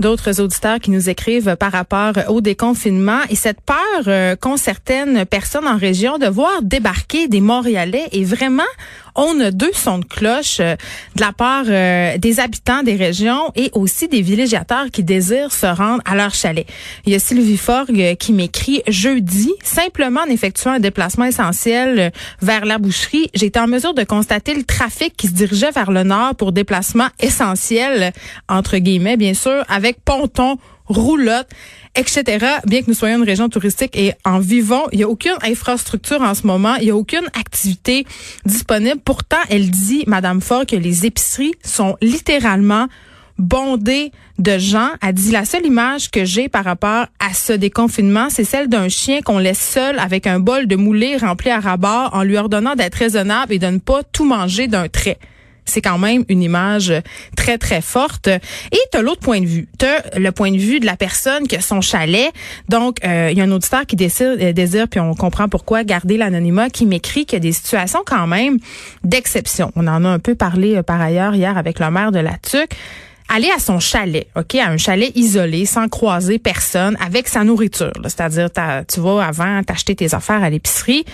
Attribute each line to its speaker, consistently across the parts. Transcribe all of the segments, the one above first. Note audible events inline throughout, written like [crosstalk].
Speaker 1: D'autres auditeurs qui nous écrivent par rapport au déconfinement et cette peur euh, qu'ont certaines personnes en région de voir débarquer des Montréalais est vraiment on a deux sons de cloche euh, de la part euh, des habitants des régions et aussi des villégiateurs qui désirent se rendre à leur chalet. Il y a Sylvie Forgue qui m'écrit jeudi, simplement en effectuant un déplacement essentiel vers la boucherie, j'ai été en mesure de constater le trafic qui se dirigeait vers le nord pour déplacement essentiel, entre guillemets, bien sûr, ponton, roulotte etc. Bien que nous soyons une région touristique et en vivant, il n'y a aucune infrastructure en ce moment, il n'y a aucune activité disponible. Pourtant, elle dit, Madame Ford, que les épiceries sont littéralement bondées de gens. Elle dit la seule image que j'ai par rapport à ce déconfinement, c'est celle d'un chien qu'on laisse seul avec un bol de moulé rempli à rabat en lui ordonnant d'être raisonnable et de ne pas tout manger d'un trait c'est quand même une image très, très forte. Et tu as l'autre point de vue. Tu as le point de vue de la personne qui a son chalet. Donc, euh, il y a un auditeur qui euh, désire, puis on comprend pourquoi, garder l'anonymat, qui m'écrit qu'il y a des situations quand même d'exception. On en a un peu parlé euh, par ailleurs hier avec le maire de la TUC aller à son chalet, OK, à un chalet isolé, sans croiser personne, avec sa nourriture. C'est-à-dire, tu vas avant t'acheter tes affaires à l'épicerie.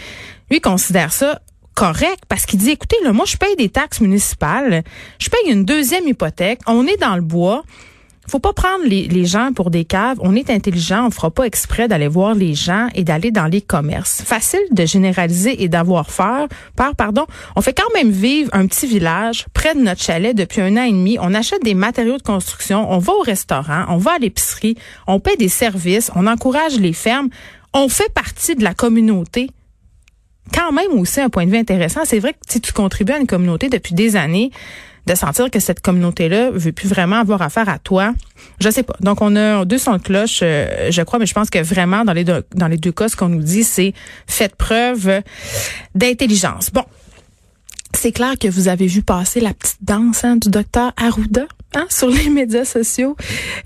Speaker 1: Lui considère ça correct parce qu'il dit, écoutez, là, moi, je paye des taxes municipales, je paye une deuxième hypothèque, on est dans le bois. Faut pas prendre les, gens pour des caves. On est intelligent. On fera pas exprès d'aller voir les gens et d'aller dans les commerces. Facile de généraliser et d'avoir peur. Par, pardon. On fait quand même vivre un petit village près de notre chalet depuis un an et demi. On achète des matériaux de construction. On va au restaurant. On va à l'épicerie. On paie des services. On encourage les fermes. On fait partie de la communauté quand même aussi un point de vue intéressant. C'est vrai que si tu contribues à une communauté depuis des années, de sentir que cette communauté-là veut plus vraiment avoir affaire à toi. Je sais pas. Donc, on a deux sons de cloche, euh, je crois, mais je pense que vraiment, dans les deux, dans les deux cas, ce qu'on nous dit, c'est faites preuve d'intelligence. Bon. C'est clair que vous avez vu passer la petite danse hein, du docteur Arruda? Hein, sur les [laughs] médias sociaux.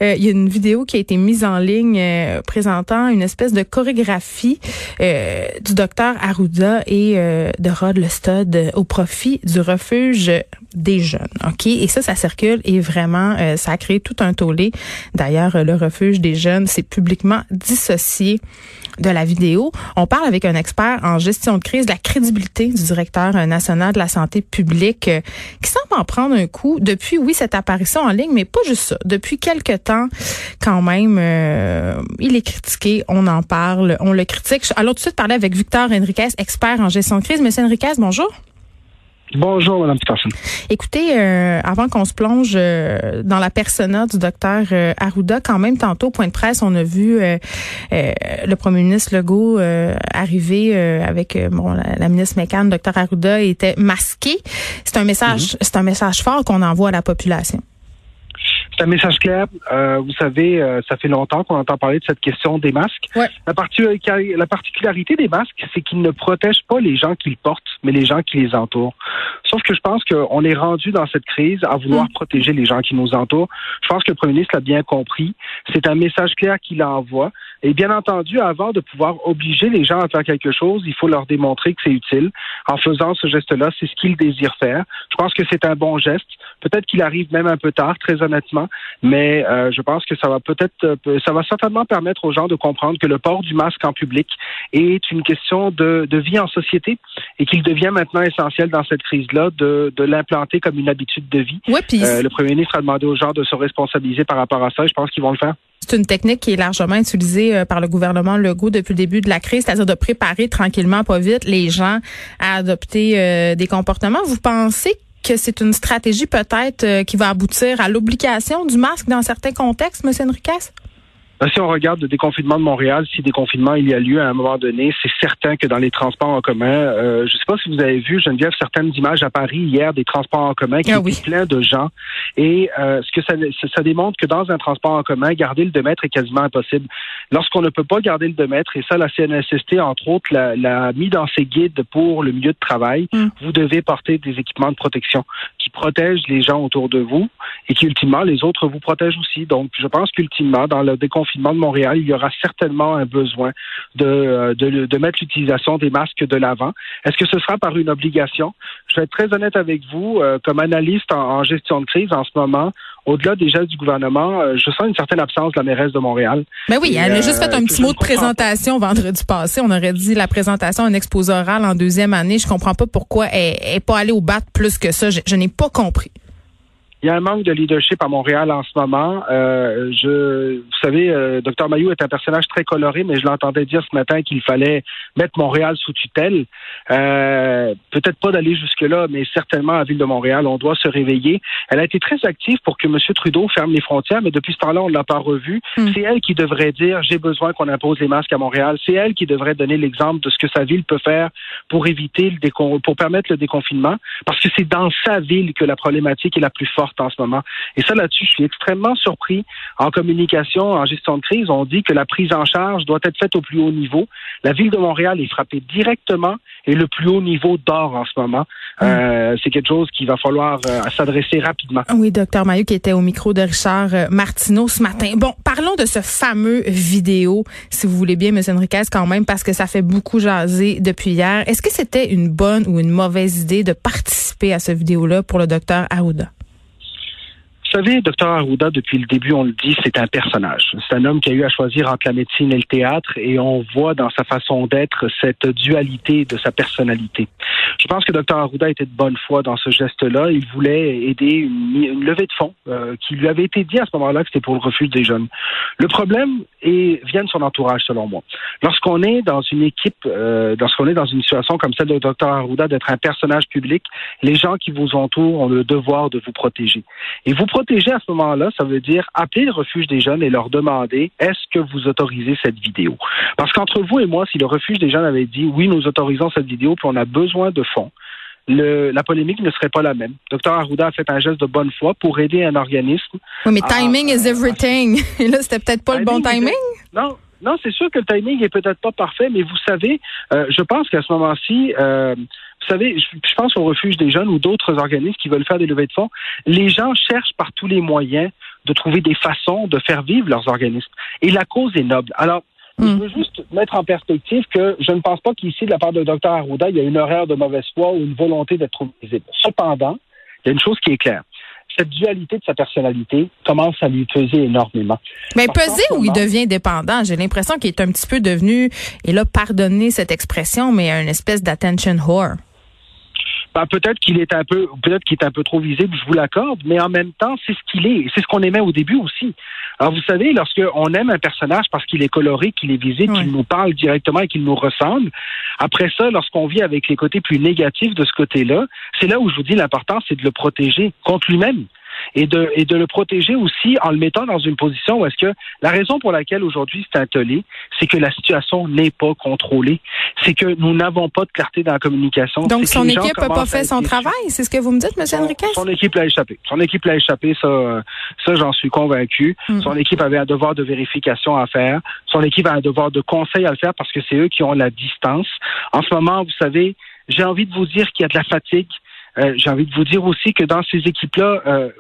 Speaker 1: Euh, il y a une vidéo qui a été mise en ligne euh, présentant une espèce de chorégraphie euh, du docteur Arruda et de Rod Lestod au profit du refuge des jeunes. OK? Et ça, ça circule et vraiment, ça a créé tout un tollé. D'ailleurs, le refuge des jeunes s'est publiquement dissocié de la vidéo. On parle avec un expert en gestion de crise de la crédibilité du directeur national de la santé publique qui semble en prendre un coup depuis, oui, cette apparition en ligne, mais pas juste ça. Depuis quelque temps, quand même, euh, il est critiqué, on en parle, on le critique. Alors tout de suite parler avec Victor Henriquez, expert en gestion de crise. Monsieur Henriquez, bonjour.
Speaker 2: Bonjour, Mme Peterson.
Speaker 1: Écoutez, euh, avant qu'on se plonge euh, dans la persona du docteur Arruda, quand même, tantôt, au point de presse, on a vu le premier ministre Legault arriver avec bon, la, ministre McCann, docteur Arruda, était masqué. C'est un message, mm-hmm. c'est un message fort qu'on envoie à la population.
Speaker 2: C'est un message clair. Euh, vous savez, euh, ça fait longtemps qu'on entend parler de cette question des masques. La, particularité des masques, c'est qu'ils ne protègent pas les gens qui le portent, mais les gens qui les entourent. Sauf que je pense qu'on est rendu dans cette crise à vouloir mm. protéger les gens qui nous entourent. Je pense que le premier ministre l'a bien compris. C'est un message clair qu'il envoie. Et bien entendu, avant de pouvoir obliger les gens à faire quelque chose, il faut leur démontrer que c'est utile. En faisant ce geste-là, c'est ce qu'ils désirent faire. Je pense que c'est un bon geste. Peut-être qu'il arrive même un peu tard, très honnêtement, mais euh, je pense que ça va peut-être, euh, ça va certainement permettre aux gens de comprendre que le port du masque en public est une question de, de vie en société et qu'il devient maintenant essentiel dans cette crise-là de, de l'implanter comme une habitude de vie.
Speaker 1: euh,
Speaker 2: le premier ministre a demandé aux gens de se responsabiliser par rapport à ça. Et je pense qu'ils vont le faire.
Speaker 1: C'est une technique qui est largement utilisée par le gouvernement Legault depuis le début de la crise, c'est-à-dire de préparer tranquillement, pas vite, les gens à adopter des comportements. Vous pensez que c'est une stratégie peut-être euh, qui va aboutir à l'obligation du masque dans certains contextes, M. Enriquez?
Speaker 2: Ben, si on regarde le déconfinement de Montréal, si déconfinement il y a lieu à un moment donné, c'est certain que dans les transports en commun, euh, je ne sais pas si vous avez vu, Geneviève, certaines images à Paris hier des transports en commun qui ah étaient pleins de gens. Et euh, ce que ça, ça, démontre que dans un transport en commun, garder le 2 mètres est quasiment impossible. Lorsqu'on ne peut pas garder le 2 mètres, et ça, la CNSST, entre autres, l'a mis dans ses guides pour le milieu de travail, mm. vous devez porter des équipements de protection qui protègent les gens autour de vous et qui, ultimement, les autres vous protègent aussi. Donc, je pense qu'ultimement, dans le déconfinement, de Montréal, il y aura certainement un besoin de, euh, de, de mettre l'utilisation des masques de l'avant. Est-ce que ce sera par une obligation? Je vais être très honnête avec vous, euh, comme analyste en, gestion de crise en ce moment, au-delà des gestes du gouvernement, euh, je sens une certaine absence de la mairesse de Montréal.
Speaker 1: Mais ben oui, elle a juste fait un petit mot de présentation vendredi passé. On aurait dit la présentation, un exposé oral en deuxième année. Je comprends pas pourquoi elle n'est pas allée au bat plus que ça. je n'ai pas compris.
Speaker 2: Il y a un manque de leadership à Montréal en ce moment. Euh, je, vous savez, euh, Dr Mayou est un personnage très coloré, mais je l'entendais dire ce matin qu'il fallait mettre Montréal sous tutelle. Euh, Peut-être pas d'aller jusque-là, mais certainement à la ville de Montréal, on doit se réveiller. Elle a été très active pour que M. Trudeau ferme les frontières, mais depuis ce temps-là, on ne l'a pas revu. Hmm. C'est elle qui devrait dire j'ai besoin qu'on impose les masques à Montréal. C'est elle qui devrait donner l'exemple de ce que sa ville peut faire pour éviter le décon pour permettre le déconfinement, parce que c'est dans sa ville que la problématique est la plus forte en ce moment. Et ça, là-dessus, je suis extrêmement surpris. En communication, en gestion de crise, on dit que la prise en charge doit être faite au plus haut niveau. La ville de Montréal est frappée directement et le plus haut niveau d'or en ce moment. Hmm. Euh, c'est quelque chose qu'il va falloir euh, s'adresser rapidement.
Speaker 1: Oui, docteur Maillot qui était au micro de Richard euh, Martineau ce matin. Bon, parlons de ce fameux vidéo, si vous voulez bien, M. Enriquez, quand même, parce que ça fait beaucoup jaser depuis hier. Est-ce que c'était une bonne ou une mauvaise idée de participer à ce vidéo-là pour le docteur Aouda?
Speaker 2: Vous savez, Dr Arruda, depuis le début, on le dit, c'est un personnage. C'est un homme qui a eu à choisir entre la médecine et le théâtre et on voit dans sa façon d'être cette dualité de sa personnalité. Je pense que Dr Arruda était de bonne foi dans ce geste-là. Il voulait aider une, levée de fonds euh, qui lui avait été dit à ce moment-là que c'était pour le refuge des jeunes. Le problème est, vient de son entourage, selon moi. Lorsqu'on est dans une équipe, euh, lorsqu'on est dans une situation comme celle de Dr Arruda, d'être un personnage public, les gens qui vous entourent ont le devoir de vous protéger. Et vous protéger à ce moment-là, ça veut dire appeler le refuge des jeunes et leur demander est-ce que vous autorisez cette vidéo? Parce qu'entre vous et moi, si le refuge des jeunes avait dit oui, nous autorisons cette vidéo, puis on a besoin de fonds, le, la polémique ne serait pas la même. Dr Arruda a fait un geste de bonne foi pour aider un organisme.
Speaker 1: Oui, mais timing is everything. [laughs] Et là, c'était peut-être pas le bon timing?
Speaker 2: Non, non, c'est sûr que le timing est peut-être pas parfait, mais vous savez, euh, je pense qu'à ce moment-ci, euh, vous savez, je, pense au refuge des jeunes ou d'autres organismes qui veulent faire des levées de fonds. Les gens cherchent par tous les moyens de trouver des façons de faire vivre leurs organismes. Et la cause est noble. Alors, je hmm. veux juste mettre en perspective que je ne pense pas qu'ici, de la part de Dr Arruda, il y a une erreur de mauvaise foi ou une volonté d'être visible. Cependant, il y a une chose qui est claire cette dualité de sa personnalité commence à lui peser énormément.
Speaker 1: Mais peser ou il devient dépendant? J'ai l'impression qu'il est un petit peu devenu, et là, pardonnez cette expression, mais une espèce d'attention whore.
Speaker 2: Ben, peut-être qu'il est un peu, peut-être qu'il est un peu trop visible, je vous l'accorde, mais en même temps, c'est ce qu'il est. C'est ce qu'on aimait au début aussi. Alors, vous savez, lorsqu'on aime un personnage parce qu'il est coloré, qu'il est visible, qu'il nous parle directement et qu'il nous ressemble, après ça, lorsqu'on vit avec les côtés plus négatifs de ce côté-là, c'est là où je vous dis l'important, c'est de le protéger contre lui-même et de, et de le protéger aussi en le mettant dans une position où est-ce que la raison pour laquelle aujourd'hui c'est un tollé, c'est que la situation n'est pas contrôlée. C'est que nous n'avons pas de clarté dans la communication.
Speaker 1: Donc son équipe n'a pas fait son travail, c'est ce que vous me dites, M. Henriquez?
Speaker 2: Son équipe l'a échappé. Son équipe l'a échappé, ça, ça j'en suis convaincu. Hmm. Son équipe avait un devoir de vérification à faire. Son équipe a un devoir de conseil à le faire parce que c'est eux qui ont la distance. En ce moment, vous savez, j'ai envie de vous dire qu'il y a de la fatigue. Euh, j'ai envie de vous dire aussi que dans ces équipes-là, euh,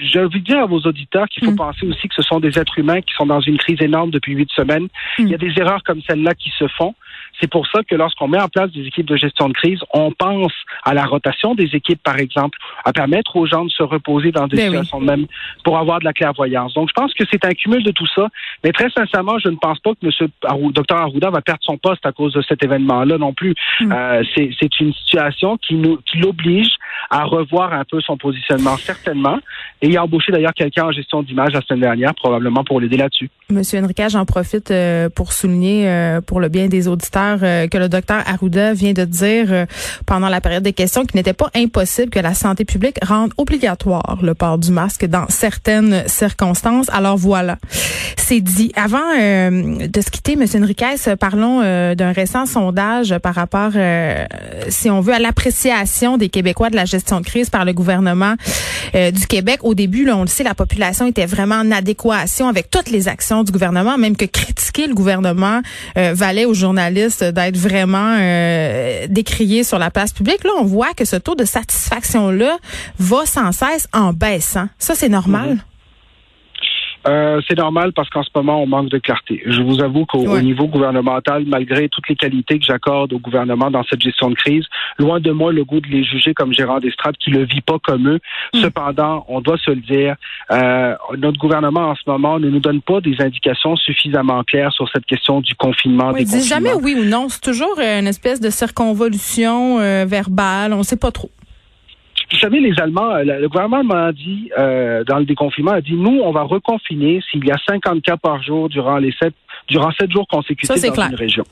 Speaker 2: j'ai envie de dire à vos auditeurs qu'il faut mm. penser aussi que ce sont des êtres humains qui sont dans une crise énorme depuis huit semaines. Il y a mm. des erreurs comme celle-là qui se font. C'est pour ça que lorsqu'on met en place des équipes de gestion de crise, on pense à la rotation des équipes, par exemple, à permettre aux gens de se reposer dans des ben situations de même pour avoir de la clairvoyance. Donc, je pense que c'est un cumul de tout ça. Mais très sincèrement, je ne pense pas que M. Dr Arruda va perdre son poste à cause de cet événement-là non plus. Mm. Euh, c'est une situation qui nous qui l'oblige à revoir un peu son positionnement, certainement. Et il a embauché d'ailleurs quelqu'un en gestion d'image la semaine dernière, probablement pour l'aider là-dessus.
Speaker 1: Monsieur Enrique, j'en profite euh, pour souligner, euh, pour le bien des auditeurs, euh, que le docteur Arruda vient de dire pendant la période des questions qu'il n'était pas impossible que la santé publique rende obligatoire le port du masque dans certaines circonstances. Alors voilà, c'est dit. Avant de se quitter, Monsieur Enriquez, parlons d'un récent sondage par rapport, si on veut, à l'appréciation des Québécois de la gestion de crise par le gouvernement du Québec. Début, là, on le sait, la population était vraiment en adéquation avec toutes les actions du gouvernement, même que critiquer le gouvernement euh, valait aux journalistes d'être vraiment euh, décriés sur la place publique. Là, on voit que ce taux de satisfaction-là va sans cesse en baissant. Ça, c'est normal? Mhm.
Speaker 2: Euh, c'est normal parce qu'en ce moment, on manque de clarté. Je vous avoue qu'au niveau gouvernemental, malgré toutes les qualités que j'accorde au gouvernement dans cette gestion de crise, loin de moi le goût de les juger comme gérants d'estrade qui le vit pas comme eux. Mm. Cependant, on doit se le dire, euh, notre gouvernement en ce moment ne nous donne pas des indications suffisamment claires sur cette question du confinement.
Speaker 1: Oui, dit jamais oui ou non. C'est toujours une espèce de circonvolution euh, verbale. On ne sait pas trop.
Speaker 2: Vous savez, les Allemands, euh, le gouvernement m'a dit, euh, dans le déconfinement, a dit, nous, on va reconfiner s'il y a 50 cas par jour durant les sept, durant sept jours consécutifs dans une région.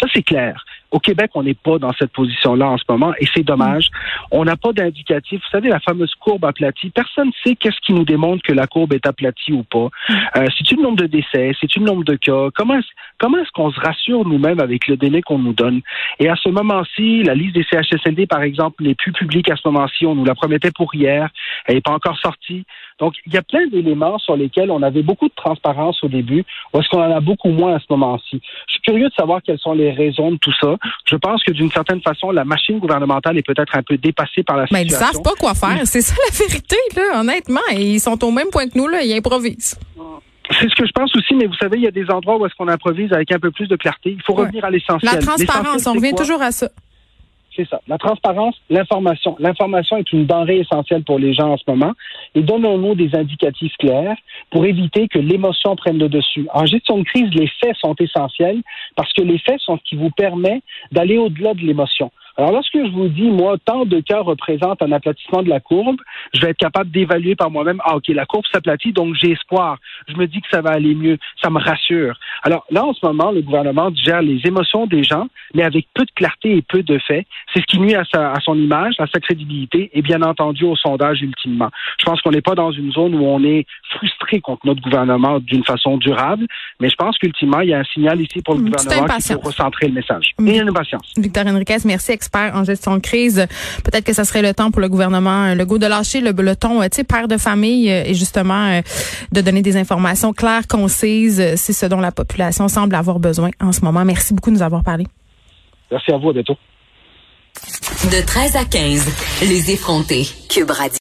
Speaker 2: Ça, c'est clair. Au Québec, on n'est pas dans cette position-là en ce moment et c'est dommage. On n'a pas d'indicatif. Vous savez, la fameuse courbe aplatie, personne ne sait qu'est-ce qui nous démontre que la courbe est aplatie ou pas. Euh, c'est une nombre de décès, c'est une nombre de cas. Comment est-ce, comment est-ce qu'on se rassure nous-mêmes avec le délai qu'on nous donne? Et à ce moment-ci, la liste des CHSLD, par exemple, n'est plus publique à ce moment-ci. On nous la promettait pour hier. Elle n'est pas encore sortie. Donc, il y a plein d'éléments sur lesquels on avait beaucoup de transparence au début, ou est-ce qu'on en a beaucoup moins à ce moment-ci. Je suis curieux de savoir quelles sont les raisons de tout ça. Je pense que d'une certaine façon, la machine gouvernementale est peut-être un peu dépassée par la situation.
Speaker 1: Mais ils savent pas quoi faire. C'est ça la vérité, là, honnêtement. Ils sont au même point que nous, là. Ils improvisent.
Speaker 2: C'est ce que je pense aussi, mais vous savez, il y a des endroits où est-ce qu'on improvise avec un peu plus de clarté. Il faut revenir à l'essentiel.
Speaker 1: La transparence, on revient toujours à ça.
Speaker 2: C'est ça. La transparence, l'information. L'information est une denrée essentielle pour les gens en ce moment. Et donnons-nous des indicatifs clairs pour éviter que l'émotion prenne le dessus. En gestion de crise, les faits sont essentiels parce que les faits sont ce qui vous permet d'aller au-delà de l'émotion. Alors, lorsque je vous dis, moi, tant de cas représentent un aplatissement de la courbe, je vais être capable d'évaluer par moi-même, ah, OK, la courbe s'aplatit, donc j'ai espoir. Je me dis que ça va aller mieux. Ça me rassure. Alors, là, en ce moment, le gouvernement gère les émotions des gens, mais avec peu de clarté et peu de faits. C'est ce qui nuit à, sa, à son image, à sa crédibilité et bien entendu au sondage ultimement. Je pense qu'on n'est pas dans une zone où on est frustré contre notre gouvernement d'une façon durable, mais je pense qu'ultimement, il y a un signal ici pour le gouvernement qui faut recentrer le message.
Speaker 1: il y a une patience. Victor Henriquez, merci en gestion de crise. Peut-être que ce serait le temps pour le gouvernement euh, le goût de lâcher le, le ton, euh, tu sais, père de famille euh, et justement de donner des informations claires, concises. C'est ce dont la population semble avoir besoin en ce moment. Merci beaucoup de nous avoir parlé.
Speaker 2: Merci à vous. À bientôt.
Speaker 3: De 13 à 15, les effrontés. Cube Radio.